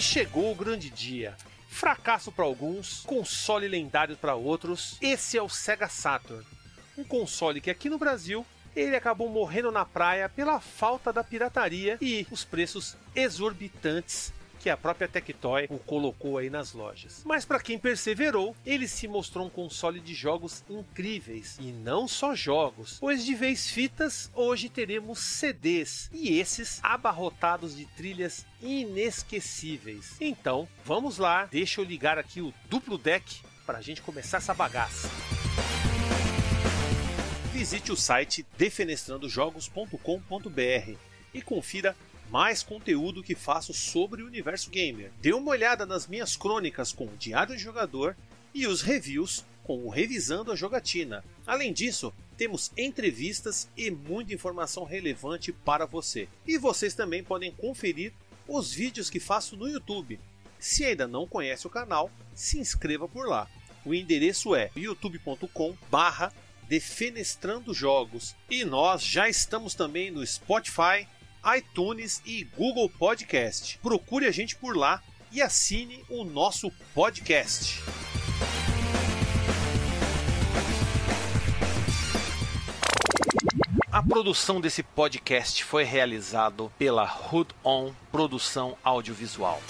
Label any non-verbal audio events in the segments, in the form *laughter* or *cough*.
E chegou o grande dia. Fracasso para alguns, console lendário para outros. Esse é o Sega Saturn. Um console que aqui no Brasil ele acabou morrendo na praia pela falta da pirataria e os preços exorbitantes que a própria Tectoy o colocou aí nas lojas. Mas para quem perseverou, ele se mostrou um console de jogos incríveis e não só jogos, pois de vez fitas, hoje teremos CDs e esses abarrotados de trilhas inesquecíveis. Então, vamos lá, deixa eu ligar aqui o duplo deck para a gente começar essa bagaça visite o site defenestrandojogos.com.br e confira mais conteúdo que faço sobre o universo gamer. Dê uma olhada nas minhas crônicas com o Diário de Jogador e os reviews com o Revisando a Jogatina. Além disso, temos entrevistas e muita informação relevante para você. E vocês também podem conferir os vídeos que faço no YouTube. Se ainda não conhece o canal, se inscreva por lá. O endereço é youtube.com barra Defenestrando Jogos. E nós já estamos também no Spotify, iTunes e Google Podcast. Procure a gente por lá e assine o nosso podcast. A produção desse podcast foi realizado pela Hood On Produção Audiovisual.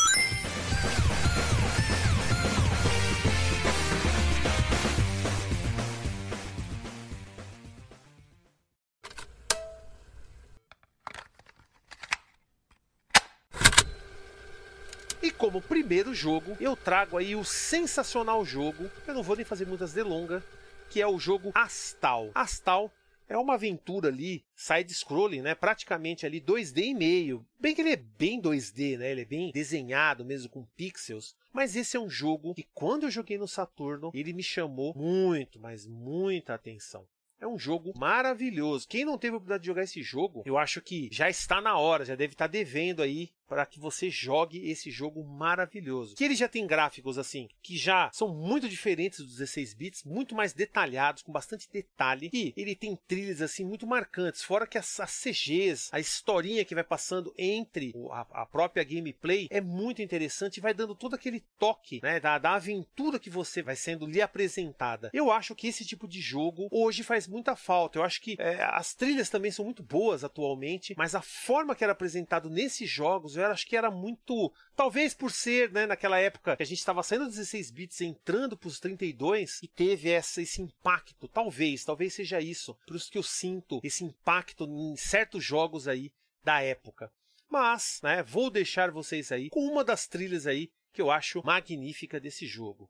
Como primeiro jogo, eu trago aí o sensacional jogo, eu não vou nem fazer muitas delongas, que é o jogo Astal. Astal é uma aventura ali, side-scrolling, né? Praticamente ali 2D e meio. Bem que ele é bem 2D, né? Ele é bem desenhado mesmo com pixels. Mas esse é um jogo que quando eu joguei no Saturno, ele me chamou muito, mas muita atenção. É um jogo maravilhoso. Quem não teve a oportunidade de jogar esse jogo, eu acho que já está na hora, já deve estar devendo aí para que você jogue esse jogo maravilhoso. Que ele já tem gráficos assim, que já são muito diferentes dos 16 bits, muito mais detalhados, com bastante detalhe, e ele tem trilhas assim muito marcantes, fora que as, as CGs, a historinha que vai passando entre a, a, própria gameplay é muito interessante e vai dando todo aquele toque, né, da, da aventura que você vai sendo lhe apresentada. Eu acho que esse tipo de jogo hoje faz muita falta. Eu acho que é, as trilhas também são muito boas atualmente, mas a forma que era apresentado nesses jogos eu acho que era muito. Talvez por ser, né, naquela época que a gente estava saindo dos 16 bits entrando para os 32 e teve essa, esse impacto. Talvez, talvez seja isso. Por isso que eu sinto esse impacto em certos jogos aí da época. Mas, né, vou deixar vocês aí com uma das trilhas aí que eu acho magnífica desse jogo.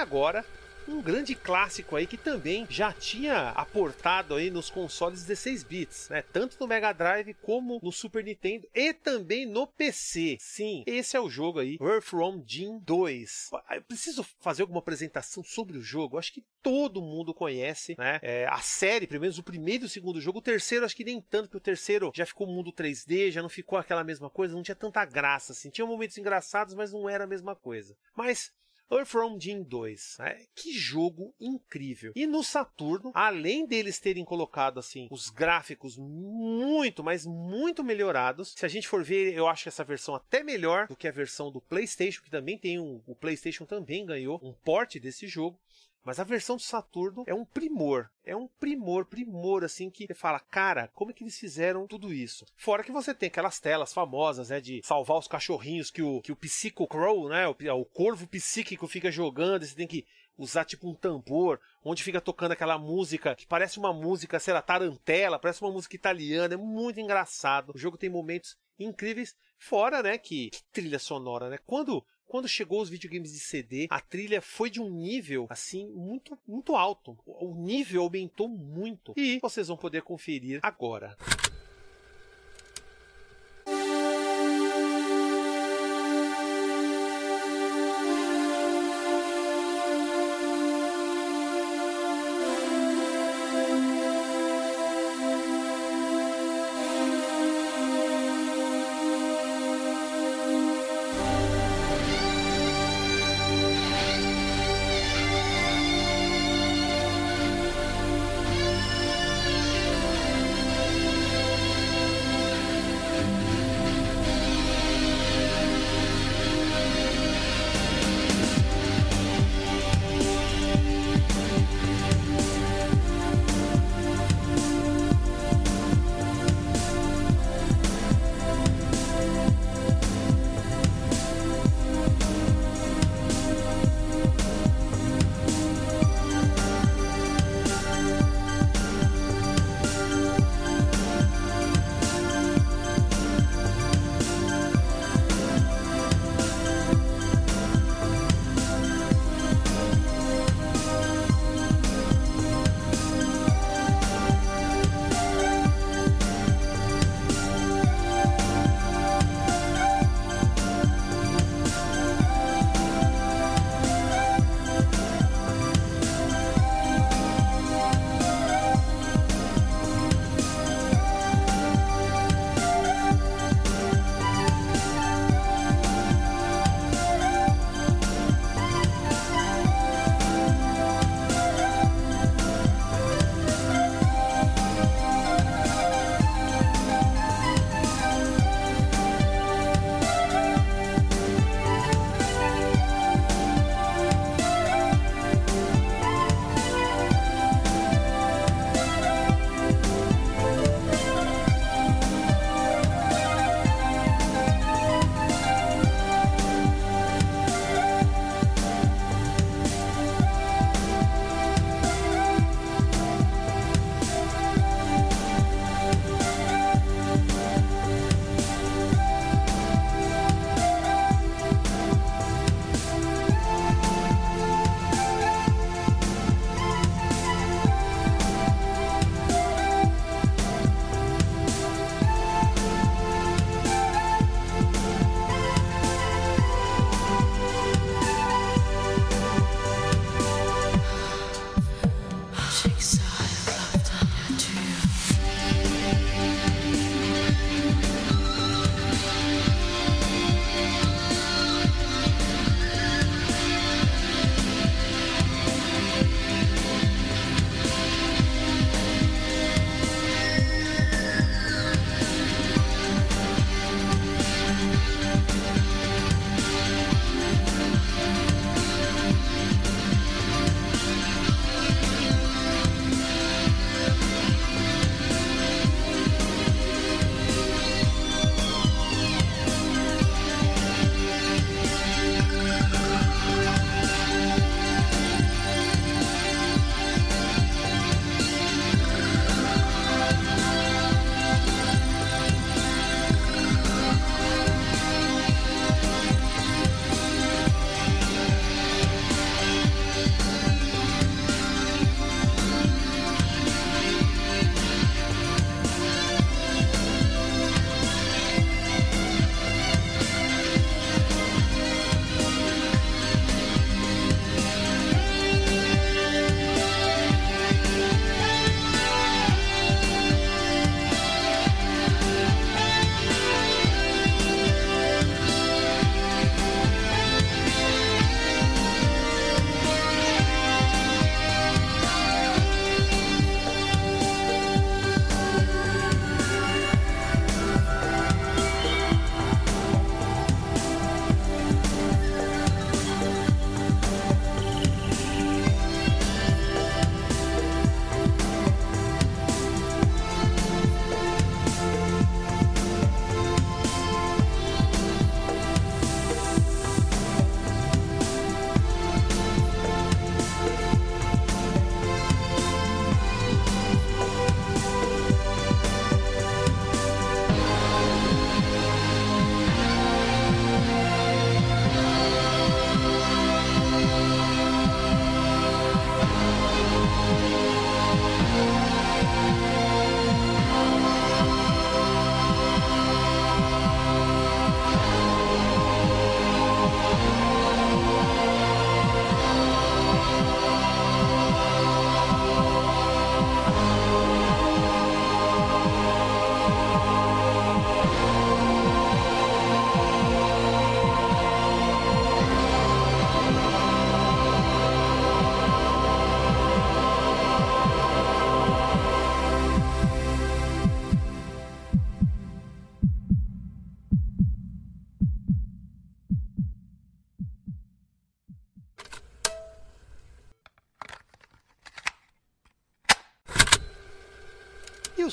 Agora um grande clássico aí que também já tinha aportado aí nos consoles 16 bits, né? Tanto no Mega Drive como no Super Nintendo e também no PC. Sim, esse é o jogo aí, Earthworm Jim 2. Eu preciso fazer alguma apresentação sobre o jogo. acho que todo mundo conhece, né? É, a série, pelo menos o primeiro e o segundo jogo. O terceiro, acho que nem tanto, porque o terceiro já ficou mundo 3D, já não ficou aquela mesma coisa, não tinha tanta graça, assim. Tinha momentos engraçados, mas não era a mesma coisa. Mas Earthrealm Jim 2. Né? Que jogo incrível. E no Saturno, além deles terem colocado assim os gráficos muito, mas muito melhorados. Se a gente for ver, eu acho que essa versão até melhor do que a versão do PlayStation, que também tem um, o PlayStation também ganhou um porte desse jogo. Mas a versão do Saturno é um primor. É um primor, primor, assim, que você fala, cara, como é que eles fizeram tudo isso? Fora que você tem aquelas telas famosas, né, de salvar os cachorrinhos que o, que o Psycho Crow, né, o, o corvo psíquico fica jogando, e você tem que usar tipo um tambor, onde fica tocando aquela música que parece uma música, sei lá, tarantela, parece uma música italiana, é muito engraçado. O jogo tem momentos incríveis, fora, né, que, que trilha sonora, né? Quando quando chegou os videogames de CD, a trilha foi de um nível assim muito muito alto. O nível aumentou muito e vocês vão poder conferir agora.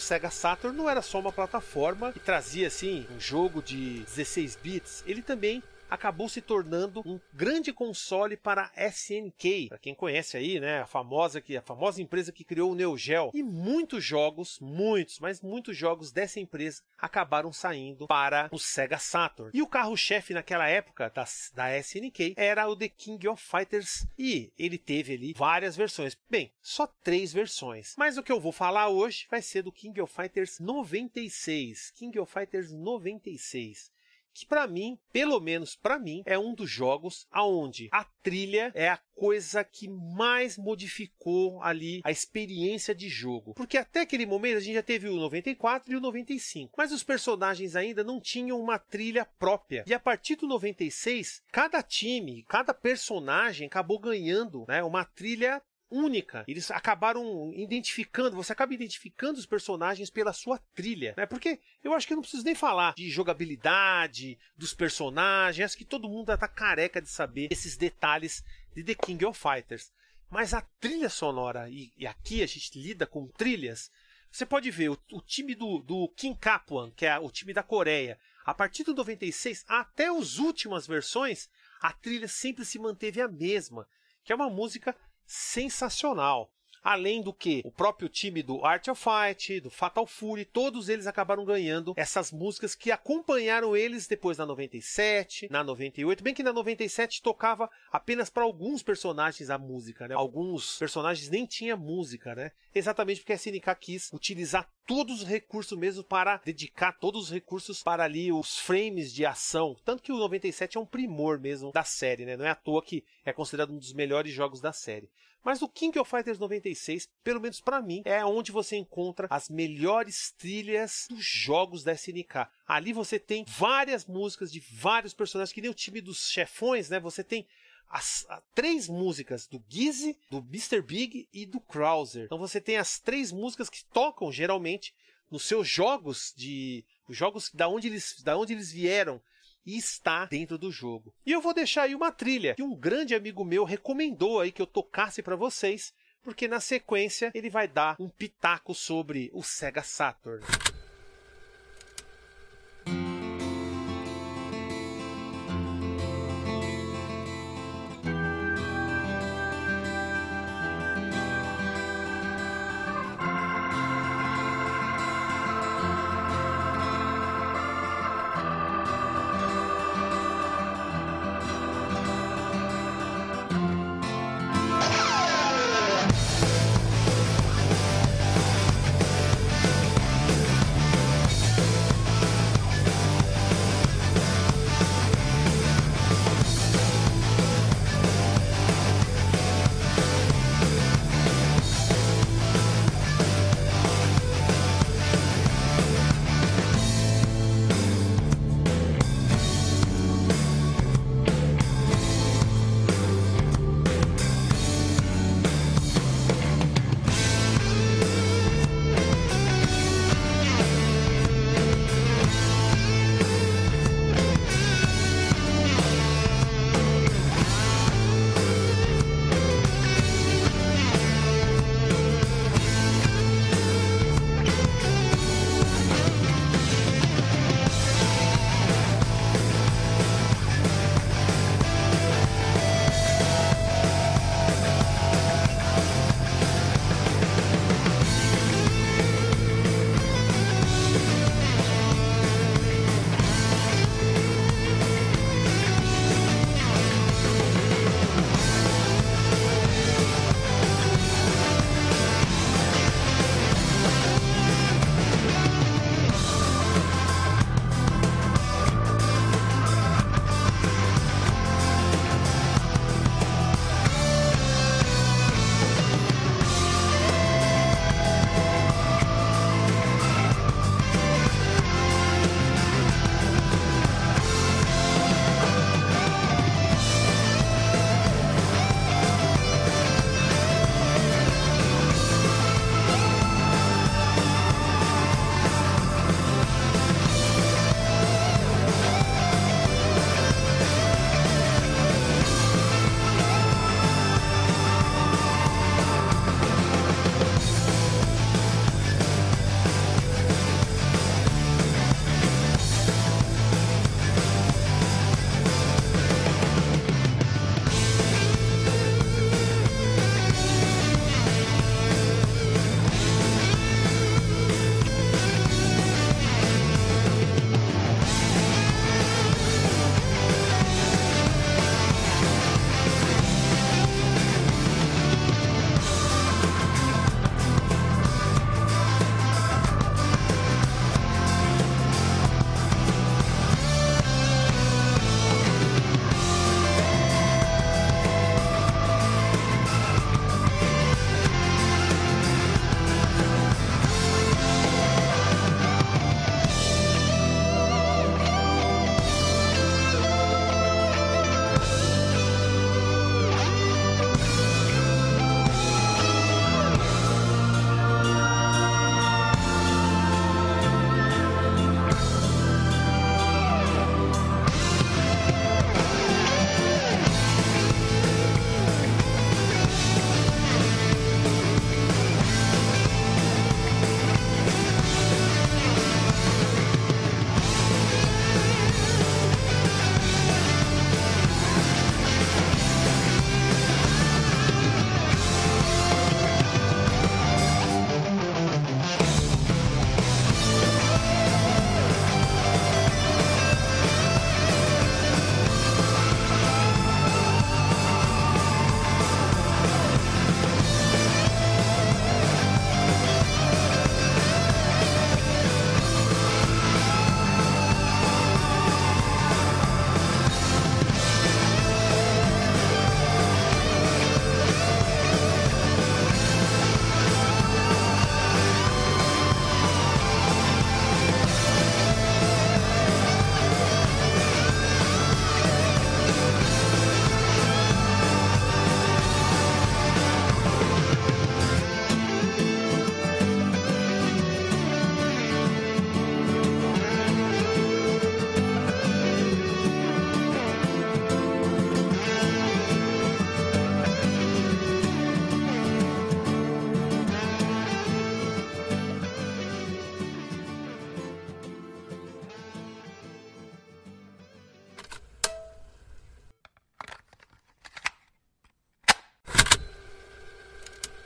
Sega Saturn não era só uma plataforma que trazia assim um jogo de 16 bits, ele também acabou se tornando um grande console para a SNK, para quem conhece aí, né, a famosa que a famosa empresa que criou o Neo Geo. E muitos jogos, muitos, mas muitos jogos dessa empresa acabaram saindo para o Sega Saturn. E o carro-chefe naquela época da, da SNK era o The King of Fighters e ele teve ali várias versões. Bem, só três versões. Mas o que eu vou falar hoje vai ser do King of Fighters 96. King of Fighters 96 que para mim, pelo menos para mim, é um dos jogos aonde a trilha é a coisa que mais modificou ali a experiência de jogo. Porque até aquele momento a gente já teve o 94 e o 95, mas os personagens ainda não tinham uma trilha própria. E a partir do 96, cada time, cada personagem acabou ganhando né, uma trilha única. Eles acabaram identificando, você acaba identificando os personagens pela sua trilha, né? Porque eu acho que eu não preciso nem falar de jogabilidade, dos personagens, acho que todo mundo está careca de saber esses detalhes de The King of Fighters. Mas a trilha sonora, e, e aqui a gente lida com trilhas, você pode ver o, o time do, do Kim Kapuan, que é o time da Coreia, a partir do 96 até as últimas versões, a trilha sempre se manteve a mesma, que é uma música sensacional. Além do que o próprio time do Art of Fight, do Fatal Fury, todos eles acabaram ganhando essas músicas que acompanharam eles depois na 97, na 98. Bem que na 97 tocava apenas para alguns personagens a música, né? Alguns personagens nem tinha música, né? Exatamente porque a SNK quis utilizar todos os recursos mesmo para dedicar todos os recursos para ali os frames de ação. Tanto que o 97 é um primor mesmo da série, né? Não é à toa que é considerado um dos melhores jogos da série. Mas o King of Fighters 96, pelo menos para mim, é onde você encontra as melhores trilhas dos jogos da SNK. Ali você tem várias músicas de vários personagens, que nem o time dos chefões, né? Você tem as, três músicas do Gizzy, do Mr. Big e do Krauser. Então você tem as três músicas que tocam geralmente nos seus jogos de os jogos da onde eles da onde eles vieram e está dentro do jogo. E eu vou deixar aí uma trilha que um grande amigo meu recomendou aí que eu tocasse para vocês, porque na sequência ele vai dar um pitaco sobre o Sega Saturn.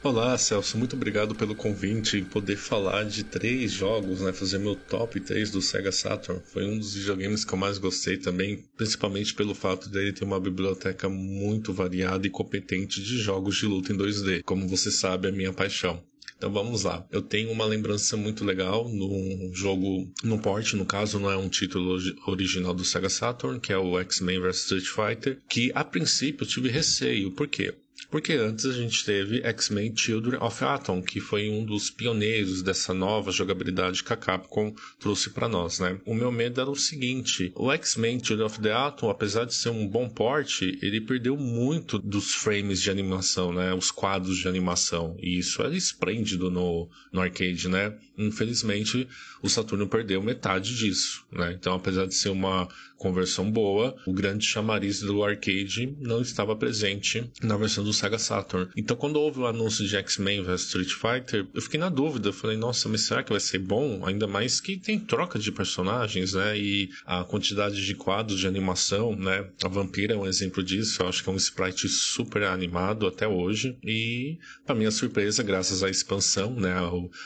Olá, Celso. Muito obrigado pelo convite e poder falar de três jogos, né? Fazer meu top 3 do Sega Saturn. Foi um dos videogames que eu mais gostei também, principalmente pelo fato dele ter uma biblioteca muito variada e competente de jogos de luta em 2D. Como você sabe, é minha paixão. Então vamos lá. Eu tenho uma lembrança muito legal num jogo, no port, no caso, não é um título original do Sega Saturn, que é o X-Men vs Street Fighter, que a princípio eu tive receio. Por quê? Porque antes a gente teve X-Men Children of Atom, que foi um dos pioneiros dessa nova jogabilidade que a Capcom trouxe para nós, né? O meu medo era o seguinte: o X-Men Children of the Atom, apesar de ser um bom porte, ele perdeu muito dos frames de animação, né? Os quadros de animação. E isso era esplêndido no, no arcade, né? Infelizmente, o Saturno perdeu metade disso, né? Então, apesar de ser uma conversão boa, o grande chamariz do arcade não estava presente na versão do Sega Saturn. Então, quando houve o anúncio de X-Men vs Street Fighter, eu fiquei na dúvida. Eu falei, nossa, mas será que vai ser bom? Ainda mais que tem troca de personagens, né? E a quantidade de quadros de animação, né? A Vampira é um exemplo disso. Eu acho que é um sprite super animado até hoje. E, para minha surpresa, graças à expansão, né?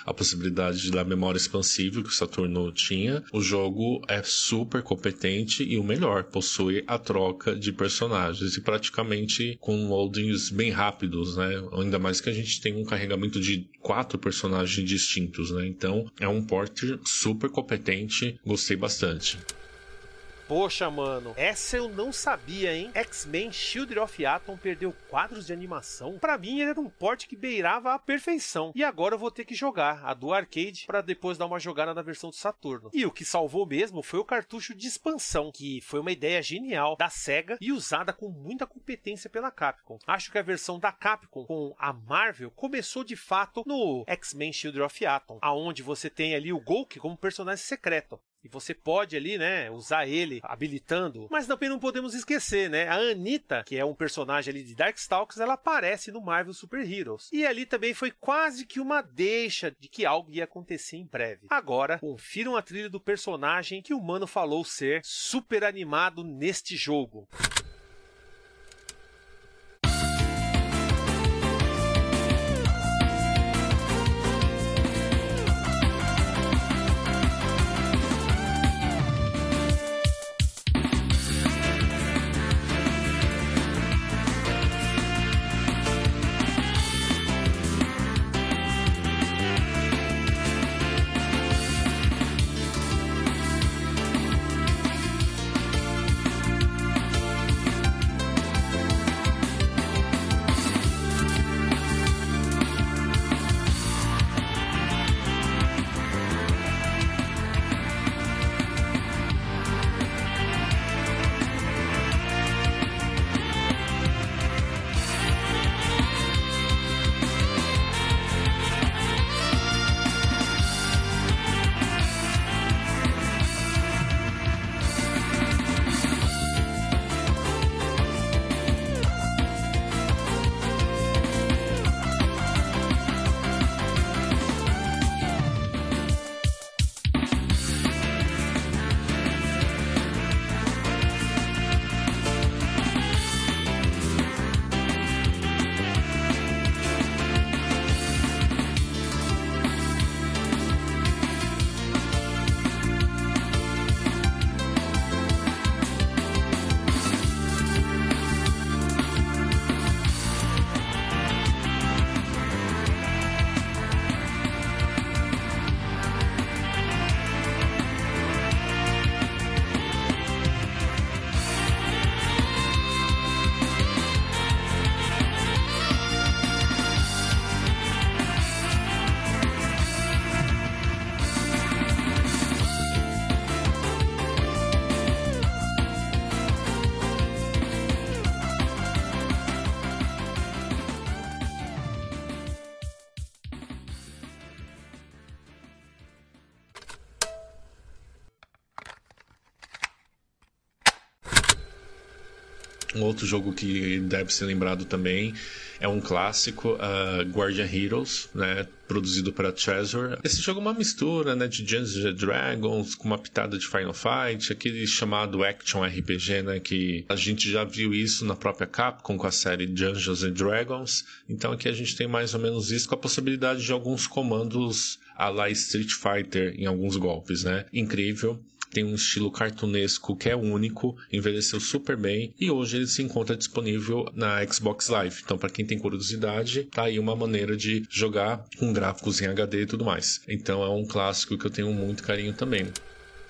A, possibilidade da memória expansiva que o Saturno tinha, o jogo é super competente e o melhor, possui a troca de personagens e praticamente com loadings bem rápidos, né? Ainda mais que a gente tem um carregamento de quatro personagens distintos, né? Então é um porter super competente, gostei bastante. Poxa, mano, essa eu não sabia, hein? X-Men Shield of Atom perdeu quadros de animação. Para mim, ele era um porte que beirava a perfeição. E agora eu vou ter que jogar a do arcade para depois dar uma jogada na versão do Saturno. E o que salvou mesmo foi o cartucho de expansão, que foi uma ideia genial da Sega e usada com muita competência pela Capcom. Acho que a versão da Capcom com a Marvel começou de fato no X-Men Shield of Atom, aonde você tem ali o Golk como personagem secreto. E você pode ali, né, usar ele habilitando. Mas também não podemos esquecer, né? A Anitta, que é um personagem ali de Darkstalkers, ela aparece no Marvel Super Heroes. E ali também foi quase que uma deixa de que algo ia acontecer em breve. Agora, confiram a trilha do personagem que o mano falou ser super animado neste jogo. Um outro jogo que deve ser lembrado também é um clássico, uh, Guardian Heroes, né? Produzido para Treasure. Esse jogo é uma mistura, né? De Dungeons and Dragons com uma pitada de Final Fight, aquele chamado Action RPG, né? Que a gente já viu isso na própria Capcom com a série Dungeons and Dragons. Então aqui a gente tem mais ou menos isso com a possibilidade de alguns comandos a la Street Fighter em alguns golpes, né? Incrível tem um estilo cartunesco que é único, envelheceu super bem e hoje ele se encontra disponível na Xbox Live. Então, para quem tem curiosidade, tá aí uma maneira de jogar com gráficos em HD e tudo mais. Então, é um clássico que eu tenho muito carinho também.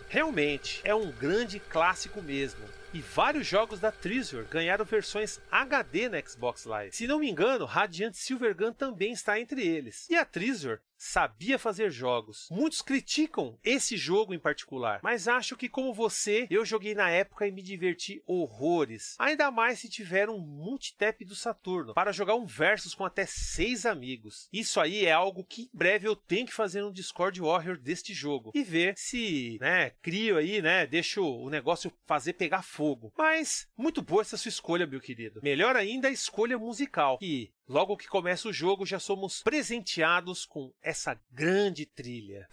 Realmente, é um grande clássico mesmo. E vários jogos da Treasure ganharam versões HD na Xbox Live. Se não me engano, Radiant Silvergun também está entre eles. E a Treasure sabia fazer jogos. Muitos criticam esse jogo em particular, mas acho que como você, eu joguei na época e me diverti horrores. Ainda mais se tiver um multitap do Saturno para jogar um versus com até seis amigos. Isso aí é algo que em breve eu tenho que fazer no Discord Warrior deste jogo e ver se, né, crio aí, né, deixo o negócio fazer pegar fogo. Mas muito boa essa sua escolha, meu querido. Melhor ainda a escolha musical, Logo que começa o jogo, já somos presenteados com essa grande trilha.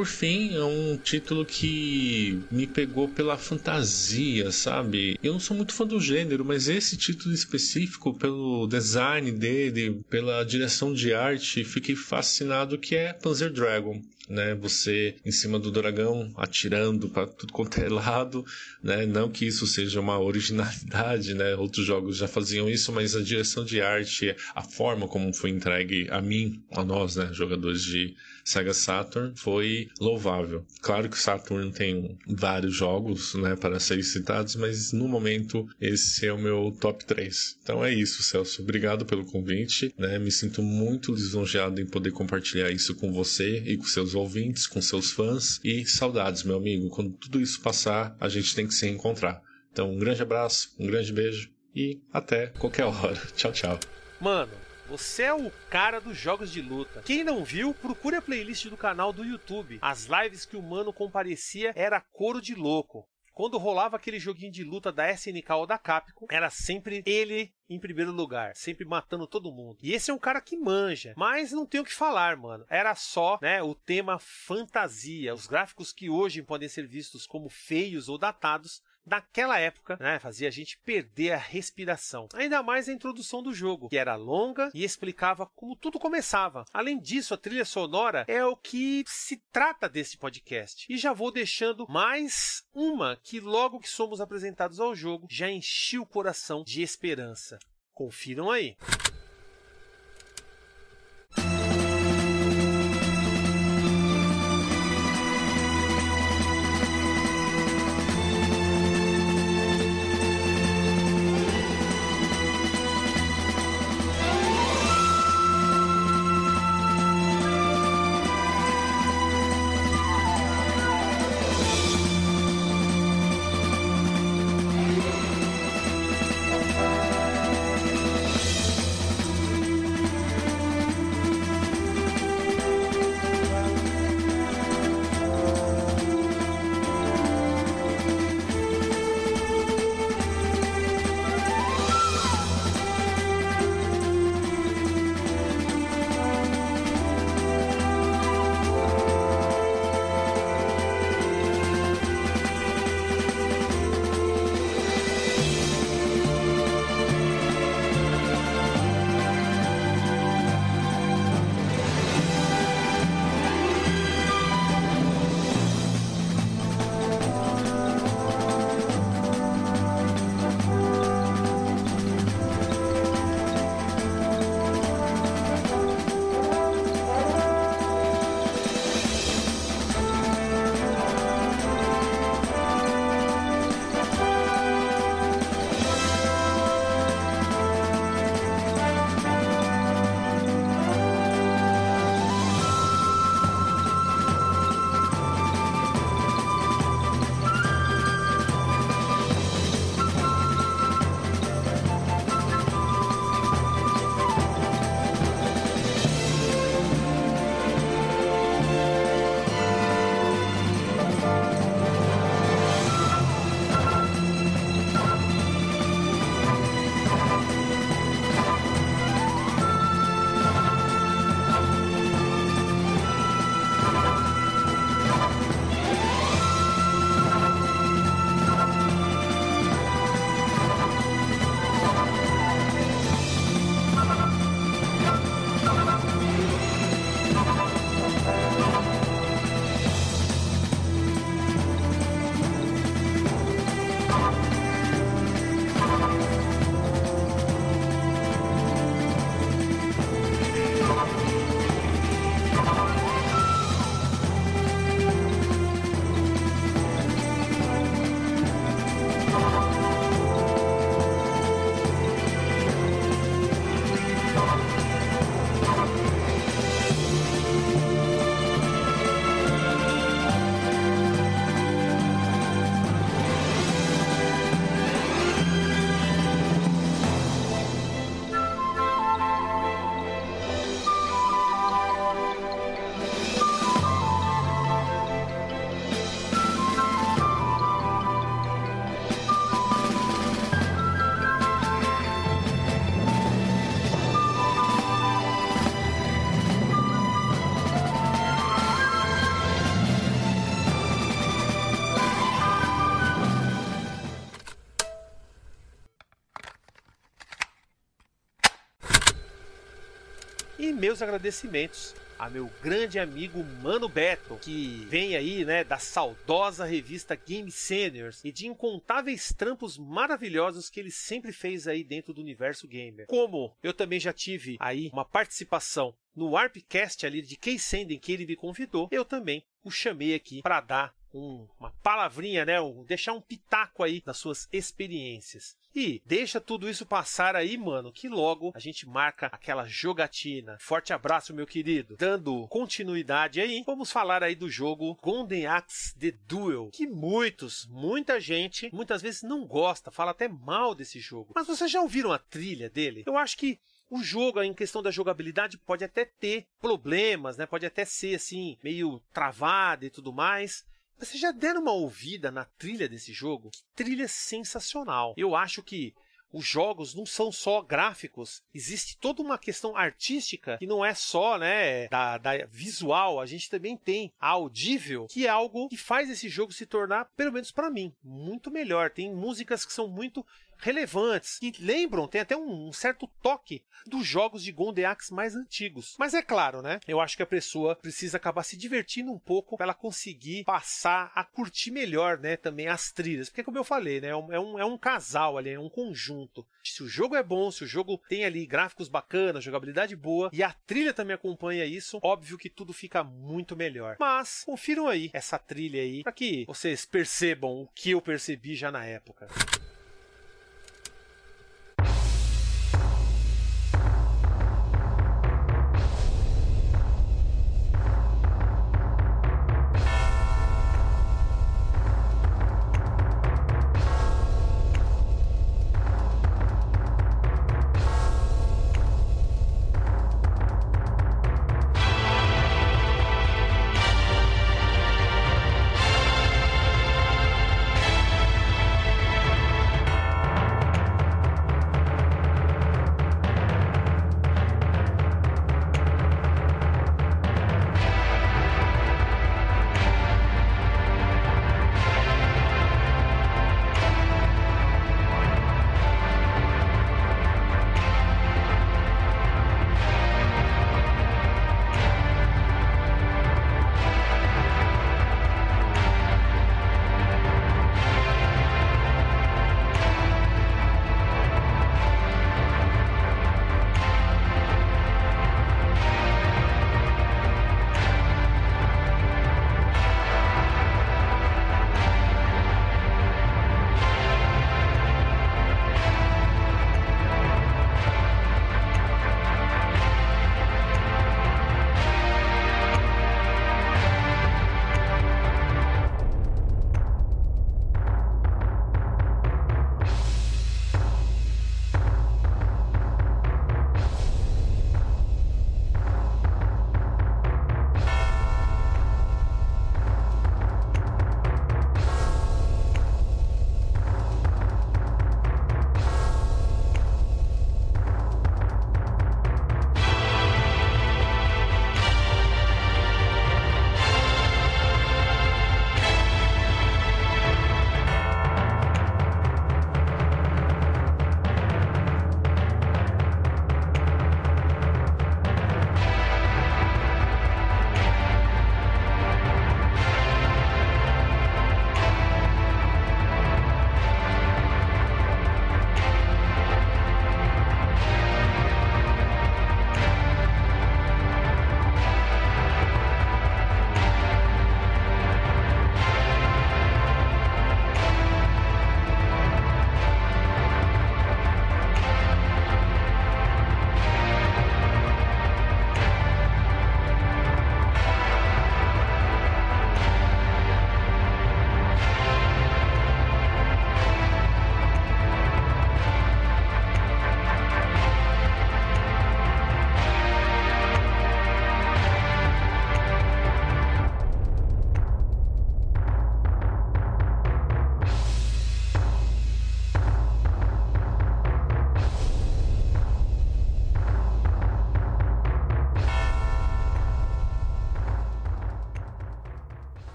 Por fim, é um título que me pegou pela fantasia, sabe? Eu não sou muito fã do gênero, mas esse título específico, pelo design dele, pela direção de arte, fiquei fascinado que é Panzer Dragon né? Você em cima do dragão atirando para tudo quanto é lado, né? Não que isso seja uma originalidade, né? Outros jogos já faziam isso, mas a direção de arte, a forma como foi entregue a mim, a nós, né, jogadores de Sega Saturn, foi louvável. Claro que o Saturn tem vários jogos, né, para serem citados, mas no momento esse é o meu top 3. Então é isso, Celso. Obrigado pelo convite, né? Me sinto muito lisonjeado em poder compartilhar isso com você e com seus ouvintes, com seus fãs e saudades, meu amigo. Quando tudo isso passar, a gente tem que se encontrar. Então, um grande abraço, um grande beijo e até qualquer hora. *laughs* Tchau, tchau. Mano, você é o cara dos jogos de luta. Quem não viu, procure a playlist do canal do YouTube. As lives que o mano comparecia era coro de louco quando rolava aquele joguinho de luta da SNK ou da Capcom, era sempre ele em primeiro lugar, sempre matando todo mundo. E esse é um cara que manja, mas não tem o que falar, mano. Era só, né, o tema fantasia. Os gráficos que hoje podem ser vistos como feios ou datados naquela época, né, fazia a gente perder a respiração. Ainda mais a introdução do jogo, que era longa e explicava como tudo começava. Além disso, a trilha sonora é o que se trata desse podcast. E já vou deixando mais uma que logo que somos apresentados ao jogo já encheu o coração de esperança. Confiram aí. Meus agradecimentos a meu grande amigo Mano Beto, que vem aí, né, da saudosa revista Game Seniors e de incontáveis trampos maravilhosos que ele sempre fez aí dentro do universo gamer. Como eu também já tive aí uma participação no Warpcast ali de Case Sending que ele me convidou, eu também o chamei aqui para dar um, uma palavrinha, né? Um, deixar um pitaco aí das suas experiências. E deixa tudo isso passar aí, mano, que logo a gente marca aquela jogatina. Forte abraço, meu querido. Dando continuidade aí, vamos falar aí do jogo Golden Axe The Duel, que muitos, muita gente, muitas vezes não gosta, fala até mal desse jogo. Mas vocês já ouviram a trilha dele? Eu acho que o jogo, em questão da jogabilidade, pode até ter problemas, né? Pode até ser assim, meio travado e tudo mais. Vocês já deram uma ouvida na trilha desse jogo? Que trilha sensacional! Eu acho que os jogos não são só gráficos, existe toda uma questão artística que não é só, né, da, da, visual, a gente também tem a audível, que é algo que faz esse jogo se tornar, pelo menos para mim, muito melhor. Tem músicas que são muito relevantes, que lembram, tem até um, um certo toque dos jogos de Golden Axe mais antigos. Mas é claro, né? Eu acho que a pessoa precisa acabar se divertindo um pouco para ela conseguir passar a curtir melhor, né? Também as trilhas. Porque, como eu falei, né? É é um, é um casal ali, é um conjunto. Se o jogo é bom, se o jogo tem ali gráficos bacanas, jogabilidade boa e a trilha também acompanha isso, óbvio que tudo fica muito melhor. Mas confiram aí essa trilha aí para que vocês percebam o que eu percebi já na época.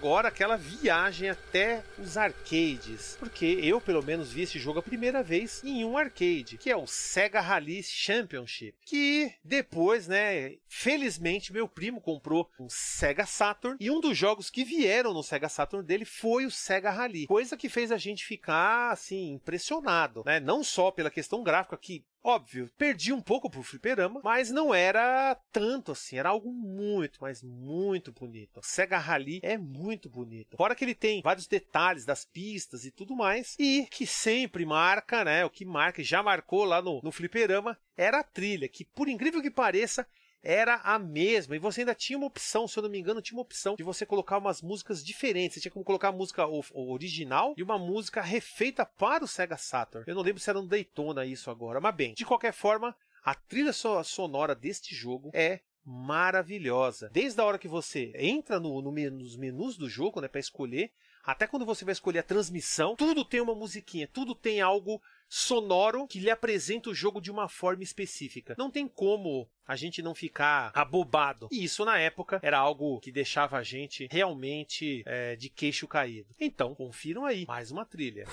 Agora aquela viagem até os arcades, porque eu pelo menos vi esse jogo a primeira vez em um arcade, que é o Sega Rally Championship, que depois, né, felizmente meu primo comprou um Sega Saturn e um dos jogos que vieram no Sega Saturn dele foi o Sega Rally, coisa que fez a gente ficar assim impressionado, né? Não só pela questão gráfica que Óbvio, perdi um pouco pro fliperama, mas não era tanto assim, era algo muito, mas muito bonito. O Sega Rally é muito bonito. Fora que ele tem vários detalhes das pistas e tudo mais, e que sempre marca, né, o que marca, já marcou lá no, no fliperama, era a trilha, que por incrível que pareça, era a mesma. E você ainda tinha uma opção, se eu não me engano, tinha uma opção de você colocar umas músicas diferentes. Você tinha como colocar a música original e uma música refeita para o Sega Saturn. Eu não lembro se era no Daytona isso agora, mas bem, de qualquer forma, a trilha sonora deste jogo é maravilhosa. Desde a hora que você entra no, no nos menus do jogo, né, para escolher, até quando você vai escolher a transmissão, tudo tem uma musiquinha, tudo tem algo sonoro que lhe apresenta o jogo de uma forma específica. Não tem como a gente não ficar abobado. E isso na época era algo que deixava a gente realmente é, de queixo caído. Então, confiram aí mais uma trilha.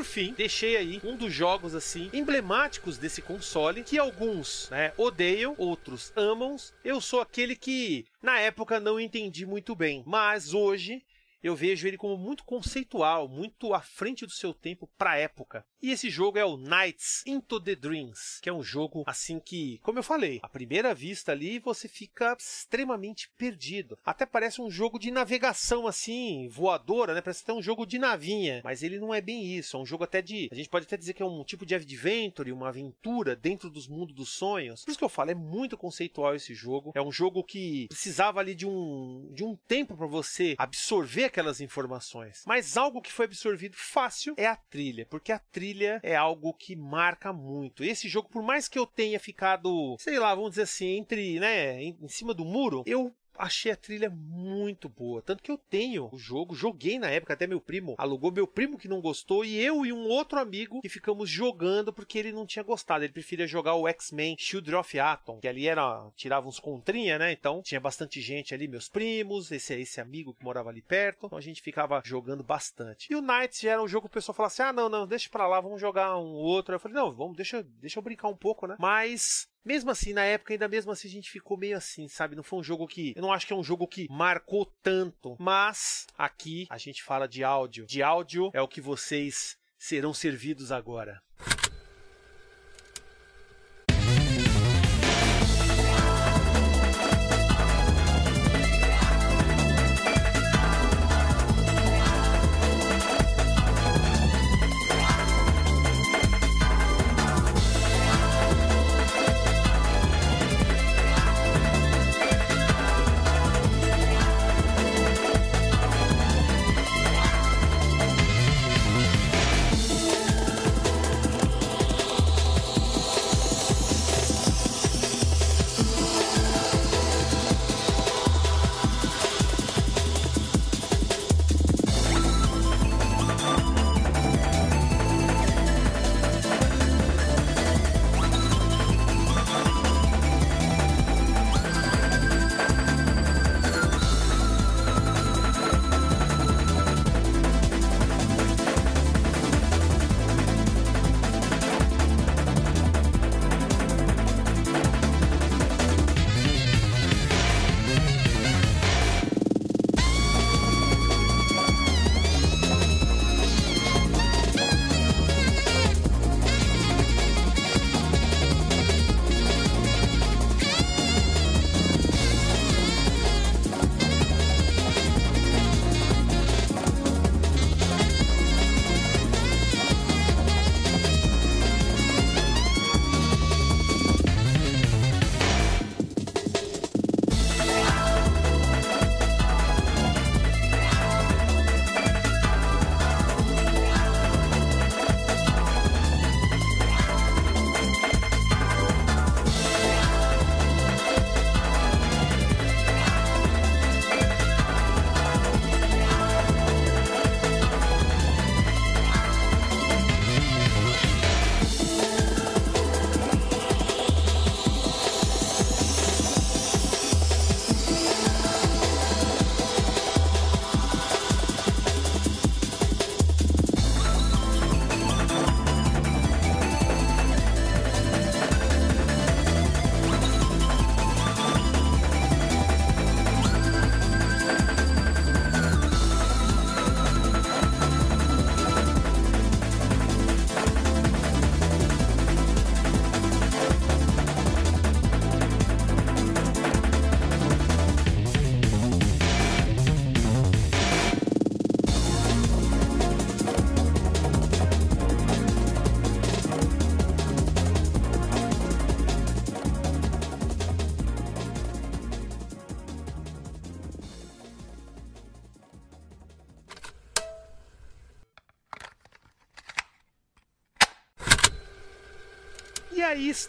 Por fim, deixei aí um dos jogos assim emblemáticos desse console que alguns, né, odeiam, outros amam. Eu sou aquele que na época não entendi muito bem, mas hoje eu vejo ele como muito conceitual, muito à frente do seu tempo para a época. E esse jogo é o Nights into the Dreams, que é um jogo assim que, como eu falei, à primeira vista ali você fica extremamente perdido. Até parece um jogo de navegação assim, voadora, né? Parece até um jogo de navinha, mas ele não é bem isso. É um jogo até de, a gente pode até dizer que é um tipo de adventure, uma aventura dentro dos mundos dos sonhos. Por isso que eu falo, é muito conceitual esse jogo. É um jogo que precisava ali de um de um tempo para você absorver aquelas informações. Mas algo que foi absorvido fácil é a trilha, porque a trilha é algo que marca muito. Esse jogo, por mais que eu tenha ficado, sei lá, vamos dizer assim, entre, né, em, em cima do muro, eu achei a trilha muito boa. Tanto que eu tenho o jogo, joguei na época, até meu primo alugou, meu primo que não gostou, e eu e um outro amigo que ficamos jogando porque ele não tinha gostado. Ele preferia jogar o X-Men Shield of Atom, que ali era, tirava uns contrinha, né? Então tinha bastante gente ali, meus primos, esse, esse amigo que morava ali perto. Então a gente ficava jogando bastante. E o Knights já era um jogo que o pessoal falava assim: ah, não, não, deixa pra lá, vamos jogar um outro. Eu falei: não, vamos, deixa, deixa eu brincar um pouco, né? Mas mesmo assim, na época, ainda mesmo assim, a gente ficou meio assim, sabe? Não foi um jogo que. Eu não acho que é um jogo que marcou tanto. Mas aqui a gente fala de áudio. De áudio é o que vocês serão servidos agora.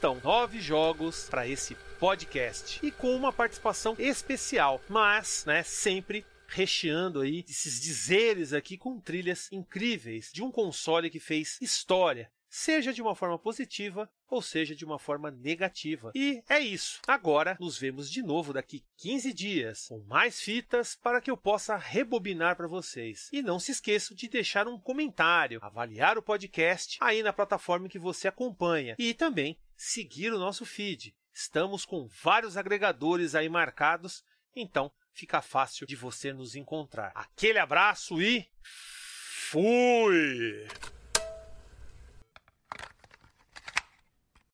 Estão nove jogos para esse podcast. E com uma participação especial, mas, né, sempre recheando aí esses dizeres aqui com trilhas incríveis de um console que fez história, seja de uma forma positiva ou seja de uma forma negativa. E é isso. Agora nos vemos de novo daqui 15 dias com mais fitas para que eu possa rebobinar para vocês. E não se esqueça de deixar um comentário, avaliar o podcast aí na plataforma que você acompanha e também seguir o nosso feed. Estamos com vários agregadores aí marcados, então fica fácil de você nos encontrar. Aquele abraço e fui!